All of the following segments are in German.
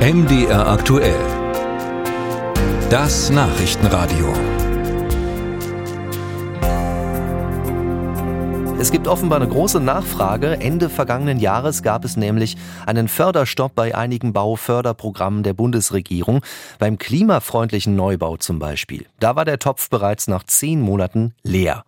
MDR aktuell. Das Nachrichtenradio. Es gibt offenbar eine große Nachfrage. Ende vergangenen Jahres gab es nämlich einen Förderstopp bei einigen Bauförderprogrammen der Bundesregierung, beim klimafreundlichen Neubau zum Beispiel. Da war der Topf bereits nach zehn Monaten leer.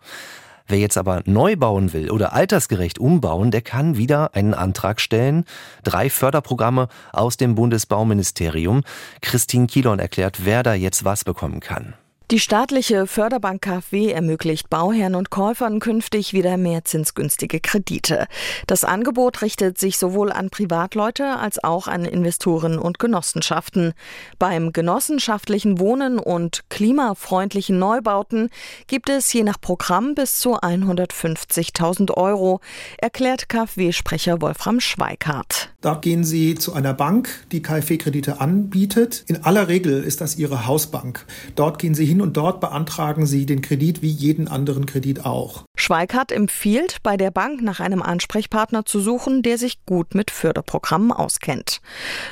Wer jetzt aber neu bauen will oder altersgerecht umbauen, der kann wieder einen Antrag stellen. Drei Förderprogramme aus dem Bundesbauministerium. Christine Kielon erklärt, wer da jetzt was bekommen kann. Die staatliche Förderbank KfW ermöglicht Bauherren und Käufern künftig wieder mehr zinsgünstige Kredite. Das Angebot richtet sich sowohl an Privatleute als auch an Investoren und Genossenschaften. Beim genossenschaftlichen Wohnen und klimafreundlichen Neubauten gibt es je nach Programm bis zu 150.000 Euro, erklärt KfW-Sprecher Wolfram Schweikart. Da gehen Sie zu einer Bank, die KfW-Kredite anbietet. In aller Regel ist das Ihre Hausbank. Dort gehen Sie hin und dort beantragen Sie den Kredit wie jeden anderen Kredit auch. Schweikart empfiehlt, bei der Bank nach einem Ansprechpartner zu suchen, der sich gut mit Förderprogrammen auskennt.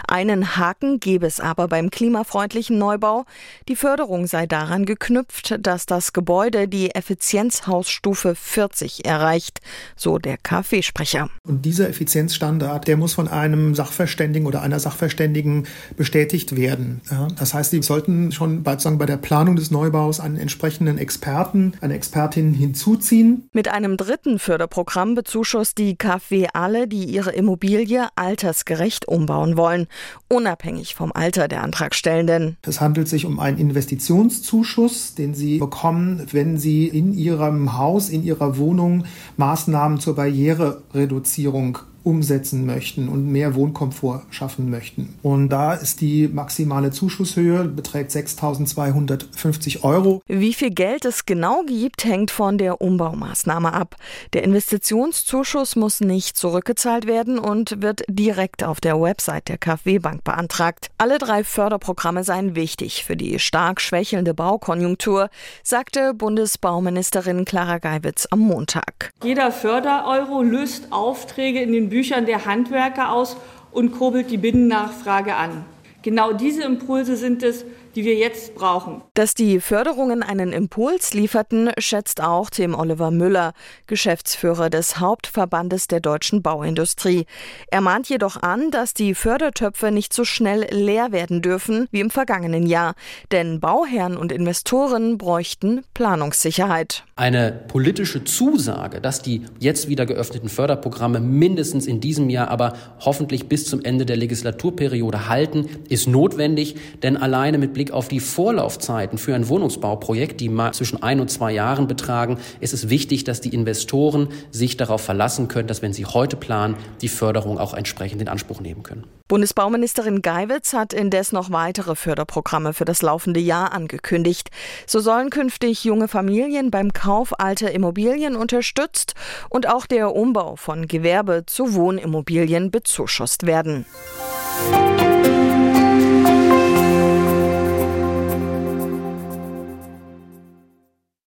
Einen Haken gäbe es aber beim klimafreundlichen Neubau. Die Förderung sei daran geknüpft, dass das Gebäude die Effizienzhausstufe 40 erreicht, so der KfW-Sprecher. Und dieser Effizienzstandard, der muss von einem Sachverständigen oder einer Sachverständigen bestätigt werden. Das heißt, Sie sollten schon bei der Planung des Neubaus einen entsprechenden Experten, eine Expertin hinzuziehen, mit einem dritten Förderprogramm bezuschusst die KfW alle, die ihre Immobilie altersgerecht umbauen wollen, unabhängig vom Alter der Antragstellenden. Es handelt sich um einen Investitionszuschuss, den Sie bekommen, wenn Sie in Ihrem Haus, in Ihrer Wohnung Maßnahmen zur Barrierereduzierung umsetzen möchten und mehr Wohnkomfort schaffen möchten. Und da ist die maximale Zuschusshöhe beträgt 6.250 Euro. Wie viel Geld es genau gibt, hängt von der Umbaumaßnahme ab. Der Investitionszuschuss muss nicht zurückgezahlt werden und wird direkt auf der Website der KfW Bank beantragt. Alle drei Förderprogramme seien wichtig für die stark schwächelnde Baukonjunktur, sagte Bundesbauministerin Clara Geiwitz am Montag. Jeder Fördereuro löst Aufträge in den Büchern der Handwerker aus und kurbelt die Binnennachfrage an. Genau diese Impulse sind es, die wir jetzt brauchen. Dass die Förderungen einen Impuls lieferten, schätzt auch Tim Oliver Müller, Geschäftsführer des Hauptverbandes der deutschen Bauindustrie. Er mahnt jedoch an, dass die Fördertöpfe nicht so schnell leer werden dürfen wie im vergangenen Jahr, denn Bauherren und Investoren bräuchten Planungssicherheit. Eine politische Zusage, dass die jetzt wieder geöffneten Förderprogramme mindestens in diesem Jahr, aber hoffentlich bis zum Ende der Legislaturperiode halten, ist notwendig, denn alleine mit Blick Blick auf die Vorlaufzeiten für ein Wohnungsbauprojekt, die mal zwischen ein und zwei Jahren betragen, ist es wichtig, dass die Investoren sich darauf verlassen können, dass wenn sie heute planen, die Förderung auch entsprechend in Anspruch nehmen können. Bundesbauministerin Geiwitz hat indes noch weitere Förderprogramme für das laufende Jahr angekündigt. So sollen künftig junge Familien beim Kauf alter Immobilien unterstützt und auch der Umbau von Gewerbe zu Wohnimmobilien bezuschusst werden.